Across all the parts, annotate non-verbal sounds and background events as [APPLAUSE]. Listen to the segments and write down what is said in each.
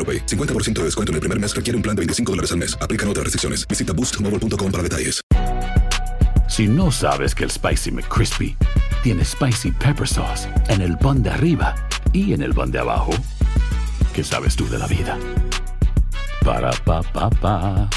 AroPay. 50% de descuento en el primer mes requiere un plan de 25 dólares al mes. Aplican otras restricciones. Visita boostmobile.com para detalles. Si no sabes que el Spicy McCrispy tiene Spicy Pepper Sauce en el pan de arriba y en el pan de abajo, ¿qué sabes tú de la vida? Para, pa, pa, pa.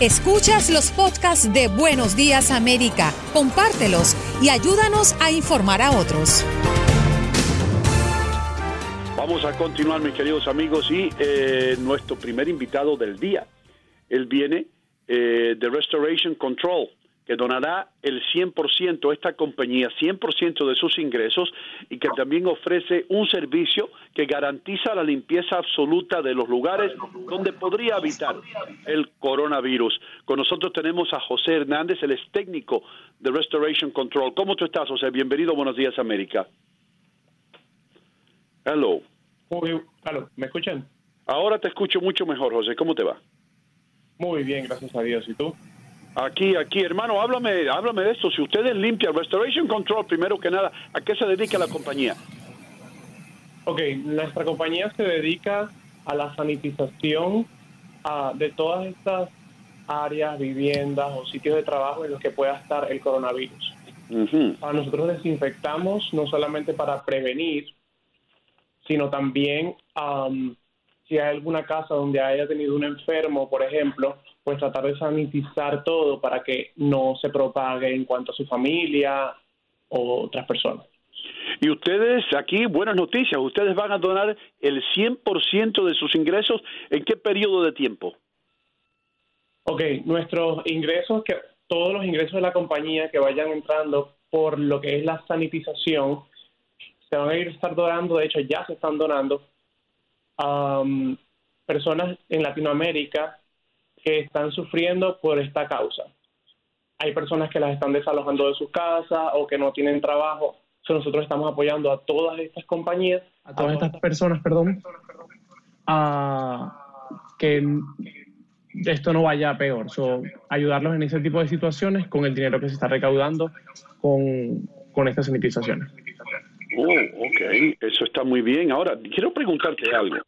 Escuchas los podcasts de Buenos Días América, compártelos y ayúdanos a informar a otros. Vamos a continuar, mis queridos amigos, y eh, nuestro primer invitado del día. Él viene eh, de Restoration Control, que donará el 100%, esta compañía, 100% de sus ingresos y que también ofrece un servicio que garantiza la limpieza absoluta de los lugares donde podría habitar el coronavirus. Con nosotros tenemos a José Hernández, él es técnico de Restoration Control. ¿Cómo tú estás, José? Bienvenido, buenos días, América. Hello. Muy, hello, ¿me escuchan? Ahora te escucho mucho mejor, José. ¿Cómo te va? Muy bien, gracias a Dios. ¿Y tú? Aquí, aquí, hermano, háblame, háblame de esto. Si ustedes limpian Restoration Control, primero que nada, ¿a qué se dedica la compañía? Ok, nuestra compañía se dedica a la sanitización ah, de todas estas áreas, viviendas o sitios de trabajo en los que pueda estar el coronavirus. Ah, nosotros desinfectamos no solamente para prevenir, sino también am, si hay alguna casa donde haya tenido un enfermo, por ejemplo, pues tratar de sanitizar todo para que no se propague en cuanto a su familia o otras personas. Y ustedes, aquí, buenas noticias, ustedes van a donar el 100% de sus ingresos. ¿En qué periodo de tiempo? Ok, nuestros ingresos, que todos los ingresos de la compañía que vayan entrando por lo que es la sanitización, se van a ir estar donando, de hecho ya se están donando a um, personas en Latinoamérica que están sufriendo por esta causa. Hay personas que las están desalojando de sus casas o que no tienen trabajo. So, nosotros estamos apoyando a todas estas compañías, a todas estas personas, perdón, a que esto no vaya a peor. So, ayudarlos en ese tipo de situaciones con el dinero que se está recaudando con, con estas sanitizaciones. Oh, ok, eso está muy bien. Ahora, quiero preguntarte algo,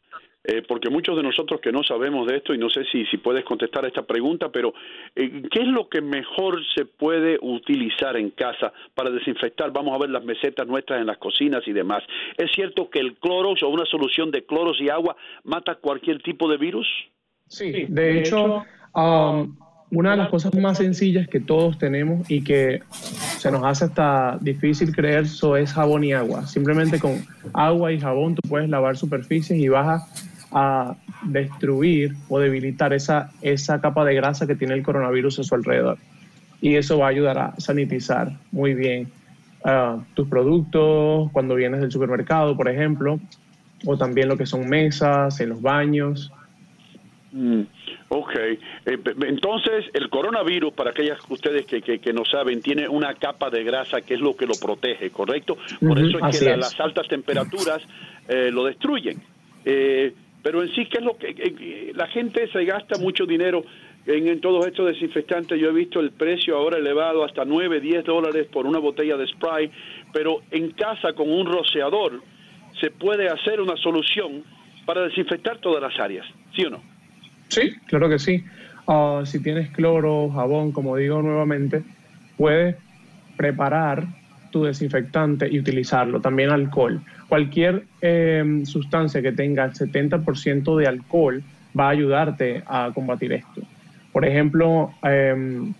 eh, porque muchos de nosotros que no sabemos de esto, y no sé si, si puedes contestar esta pregunta, pero eh, ¿qué es lo que mejor se puede utilizar en casa para desinfectar? Vamos a ver las mesetas nuestras en las cocinas y demás. ¿Es cierto que el clorox o una solución de cloros y agua mata cualquier tipo de virus? Sí, de hecho, um, una de las cosas más sencillas que todos tenemos y que se nos hace hasta difícil creer eso es jabón y agua. Simplemente con agua y jabón tú puedes lavar superficies y vas a, destruir o debilitar esa, esa capa de grasa que tiene el coronavirus a su alrededor. Y eso va a ayudar a sanitizar muy bien ah, tus productos cuando vienes del supermercado, por ejemplo, o también lo que son mesas, en los baños. Mm, ok, Eh, entonces el coronavirus, para aquellas ustedes que, que, que no saben, tiene una capa de grasa que es lo que lo protege, ¿correcto? Por eso es que la- es. las altas temperaturas eh, lo destruyen. Eh, pero en sí, ¿qué es lo que eh, la gente se gasta mucho dinero en, en todos estos desinfectantes? Yo he visto el precio ahora elevado hasta 9, 10 dólares por una botella de spray, pero en casa con un rociador se puede hacer una solución para desinfectar todas las áreas, ¿sí o no? Sí, claro que sí. Ah, si tienes cloro, jabón, como digo nuevamente, puedes preparar tu desinfectante y utilizarlo. También alcohol. Cualquier em, sustancia que tenga el 70% de alcohol va a ayudarte a combatir esto. Por ejemplo, em,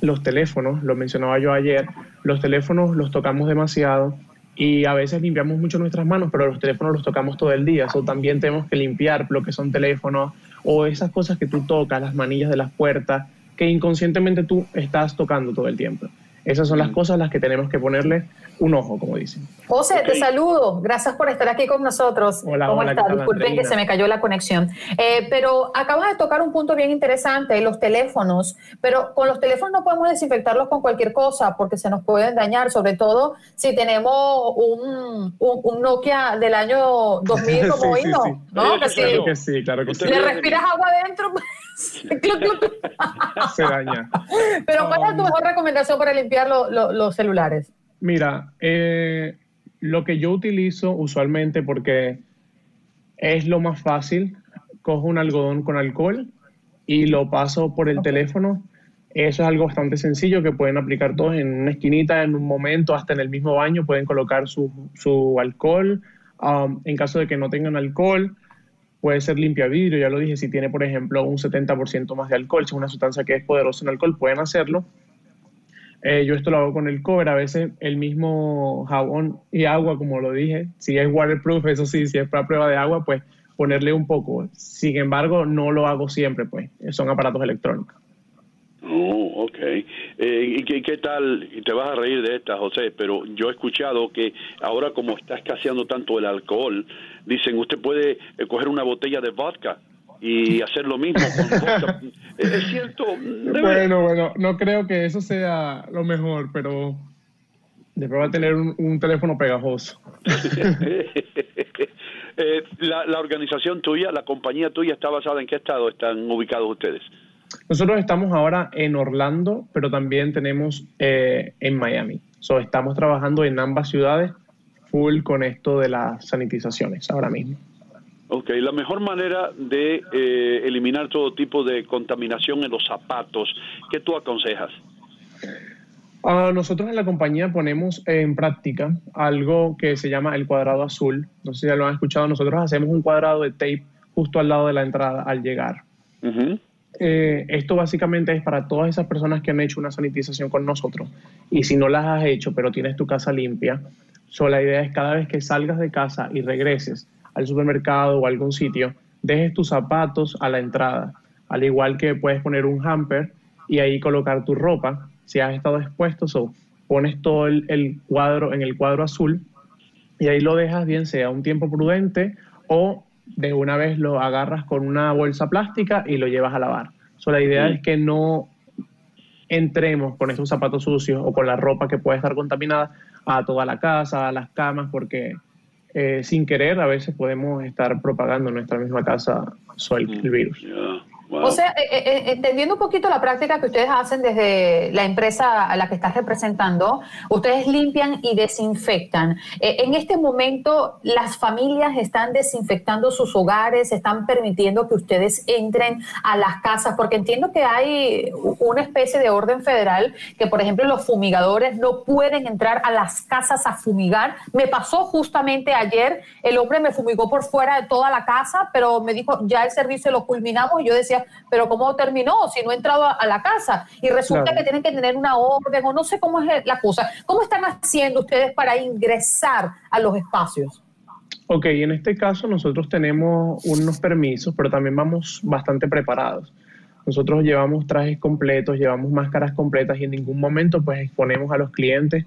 los teléfonos, lo mencionaba yo ayer, los teléfonos los tocamos demasiado y a veces limpiamos mucho nuestras manos, pero los teléfonos los tocamos todo el día. So, también tenemos que limpiar lo que son teléfonos o esas cosas que tú tocas, las manillas de las puertas, que inconscientemente tú estás tocando todo el tiempo. Esas son las mm. cosas a las que tenemos que ponerle un ojo, como dicen. José, te saludo. Gracias por estar aquí con nosotros. Hola, ¿Cómo hola, estás? Disculpen que se me cayó la conexión. Eh, pero acabas de tocar un punto bien interesante, los teléfonos. Pero con los teléfonos no podemos desinfectarlos con cualquier cosa porque se nos pueden dañar, sobre todo si tenemos un, un, Nokia del año 2000 [LAUGHS] como hoy, ¿no? claro que sí, claro que sí. Le respiras agua adentro. [LAUGHS] [LAUGHS] se daña. Pero ¿cuál es tu mejor recomendación para limpiar los celulares? Mira, eh, lo que yo utilizo usualmente porque es lo más fácil, cojo un algodón con alcohol y lo paso por el teléfono. Eso es algo bastante sencillo que pueden aplicar todos en una esquinita, en un momento, hasta en el mismo baño, pueden colocar su, su alcohol. Um, en caso de que no tengan alcohol, puede ser limpia vidrio, ya lo dije, si tiene, por ejemplo, un 70% más de alcohol, si es una sustancia que es poderosa en alcohol, pueden hacerlo. Eh, yo esto lo hago con el cover, a veces el mismo jabón y agua, como lo dije, si es waterproof, eso sí, si es para prueba de agua, pues ponerle un poco. Sin embargo, no lo hago siempre, pues son aparatos electrónicos. Oh, ok. Eh, ¿y, qué, tal? Y te vas a reír de esta, José, pero yo he escuchado que ahora como está escaseando tanto el alcohol, dicen, usted puede eh, coger una botella de vodka y hacer lo mismo [LAUGHS] ¿Es cierto? Bueno, bueno, no creo que eso sea lo mejor, pero después va a tener un, teléfono pegajoso. [LAUGHS] Eh, la, la, organización tuya, la compañía tuya, ¿está basada en qué estado están ubicados ustedes? Nosotros estamos ahora en Orlando, pero también tenemos eh, en Miami. So, estamos trabajando en ambas ciudades full con esto de las sanitizaciones ahora mismo. Ok, la mejor manera de eh, eliminar todo tipo de contaminación en los zapatos, ¿qué tú aconsejas? Uh, nosotros en la compañía ponemos en práctica algo que se llama el cuadrado azul. No sé si ya lo han escuchado. Nosotros hacemos un cuadrado de tape justo al lado de la entrada al llegar. Eh, esto básicamente es para todas esas personas que han hecho una sanitización con nosotros. Y si no las has hecho, pero tienes tu casa limpia, so, la idea es cada vez que salgas de casa y regreses, al supermercado o algún sitio, dejes tus zapatos a la entrada, al igual que puedes poner un hamper y ahí colocar tu ropa. Si has estado expuesto, so, pones todo el, cuadro en el cuadro azul y ahí lo dejas bien sea un tiempo prudente o de una vez lo agarras con una bolsa plástica y lo llevas a lavar. So, la idea es que no entremos con esos zapatos sucios o con la ropa que puede estar contaminada a toda la casa, a las camas, porque eh, sin querer a veces podemos estar propagando en nuestra misma casa el, el O sea, eh, eh, eh, entendiendo un poquito la práctica que ustedes hacen desde la empresa a la que estás representando, ustedes limpian y desinfectan. en este momento, las familias están desinfectando sus hogares, están permitiendo que ustedes entren a las casas, porque entiendo que hay una especie de orden federal que, por ejemplo, los fumigadores no pueden entrar a las casas a fumigar. Me pasó justamente ayer, el hombre me fumigó por fuera de toda la casa, pero me dijo, ya el servicio lo culminamos y yo decía, pero ¿cómo terminó si no he entrado a, la casa? Y resulta que tienen que tener una orden o no sé cómo es la cosa. ¿Cómo están haciendo ustedes para ingresar a los espacios? Ok, en este caso nosotros tenemos unos permisos, pero también vamos bastante preparados. Nosotros llevamos trajes completos, llevamos máscaras completas y en ningún momento pues exponemos a los clientes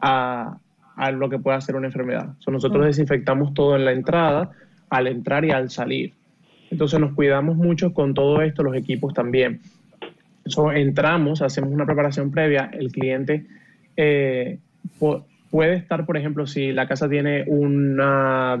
a, a lo que pueda ser una enfermedad. nosotros mm. desinfectamos todo en la entrada, al entrar y al salir. Entonces nos cuidamos mucho con todo esto, los equipos también. entramos, hacemos una preparación previa, el cliente eh, puede estar, por ejemplo, si la casa tiene una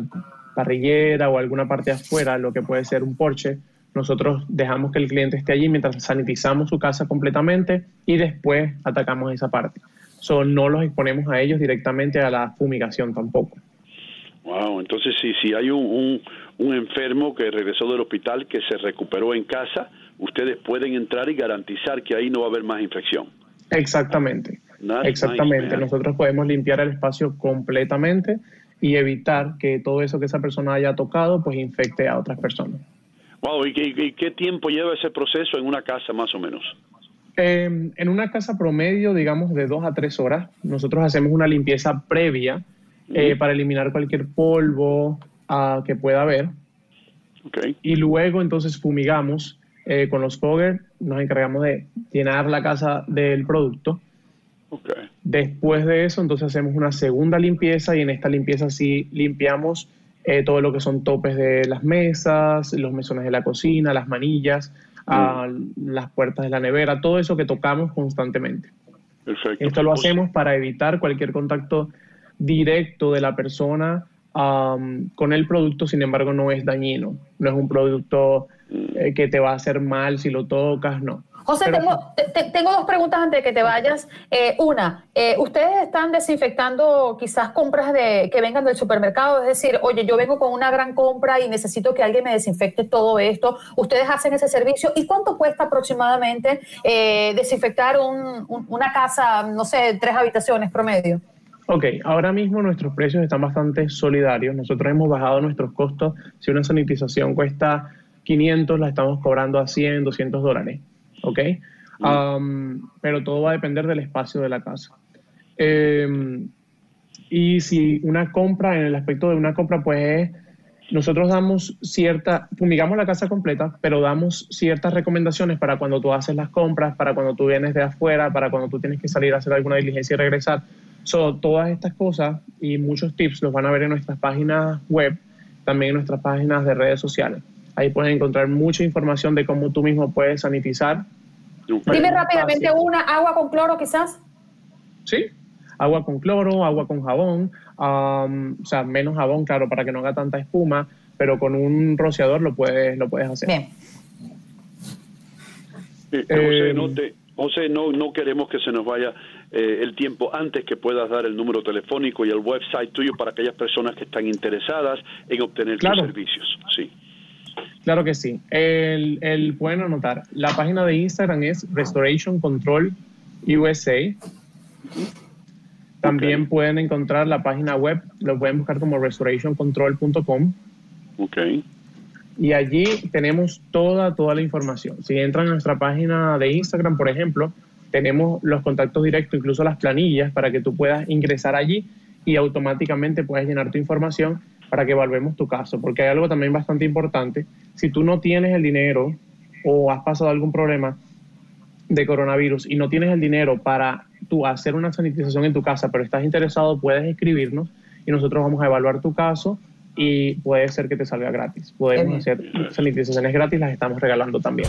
parrillera o alguna parte afuera, lo que puede ser un porche, nosotros dejamos que el cliente esté allí mientras sanitizamos su casa completamente y después atacamos esa parte. So, no los exponemos a ellos directamente a la fumigación tampoco. Wow, entonces si, si hay un enfermo que regresó del hospital, que se recuperó en casa, ustedes pueden entrar y garantizar que ahí no va a haber más infección. Exactamente. Exactamente. Nosotros podemos limpiar el espacio completamente y evitar que todo eso que esa persona haya tocado pues infecte a otras personas. Wow, ¿y qué, tiempo lleva ese proceso en una casa más o menos? Em, en una casa promedio, digamos, de dos a tres horas, nosotros hacemos una limpieza previa eh, para eliminar cualquier polvo uh, que pueda haber. Okay. Y luego entonces fumigamos eh, con los fogger, nos encargamos de llenar la casa del producto. Okay. Después de eso, entonces hacemos una segunda limpieza y en esta limpieza sí limpiamos eh, todo lo que son topes de las mesas, los mesones de la cocina, las manillas, mm. las puertas de la nevera, todo eso que tocamos constantemente. Perfecto. Esto lo hacemos para evitar cualquier contacto directo de la persona con el producto, sin embargo, no es dañino. No es un producto eh, que te va a hacer mal si lo tocas, no. José, tengo, dos preguntas antes de que te vayas. Eh, una, eh, ¿ustedes están desinfectando quizás compras de, que vengan del supermercado? Es decir, oye, yo vengo con una gran compra y necesito que alguien me desinfecte todo esto. ¿Ustedes hacen ese servicio? ¿Y cuánto cuesta aproximadamente eh, desinfectar una casa, no sé, tres habitaciones promedio? Ok, ahora mismo nuestros precios están bastante solidarios. Nosotros hemos bajado nuestros costos. Si una sanitización cuesta 500, la estamos cobrando a 100, 200 dólares. ¿ok? Um, pero todo va a depender del espacio de la casa. Em, y si una compra, en el aspecto de una compra, pues nosotros damos cierta, fumigamos la casa completa, pero damos ciertas recomendaciones para cuando tú haces las compras, para cuando tú vienes de afuera, para cuando tú tienes que salir a hacer alguna diligencia y regresar. So, todas estas cosas y muchos tips los van a ver en nuestras páginas web, también en nuestras páginas de redes sociales. Ahí pueden encontrar mucha información de cómo tú mismo puedes sanitizar. Dime rápidamente una, agua con cloro quizás. Sí, agua con cloro, agua con jabón, um, o sea, menos jabón, claro, para que no haga tanta espuma, pero con un rociador lo puedes, lo puedes hacer. Bien. Eh, José, no, no, queremos que se nos vaya eh, el tiempo antes que puedas dar el número telefónico y el website tuyo para aquellas personas que están interesadas en obtener tus servicios. Sí. Claro que sí. El, el, pueden anotar. La página de Instagram es Restoration Control USA. También pueden encontrar la página web, lo pueden buscar como restorationcontrol.com. Ok. Y allí tenemos toda, toda la información. Si entran a nuestra página de Instagram, por ejemplo, tenemos los contactos directos, incluso las planillas, para que tú puedas ingresar allí y automáticamente puedes llenar tu información para que evaluemos tu caso, porque hay algo también bastante importante. Si tú no tienes el dinero o has pasado algún problema de coronavirus y no tienes el dinero para tú hacer una sanitización en tu casa, pero estás interesado, puedes escribirnos y nosotros vamos a evaluar tu caso y puede ser que te salga gratis. Podemos hacer sanitizaciones gratis, las estamos regalando también.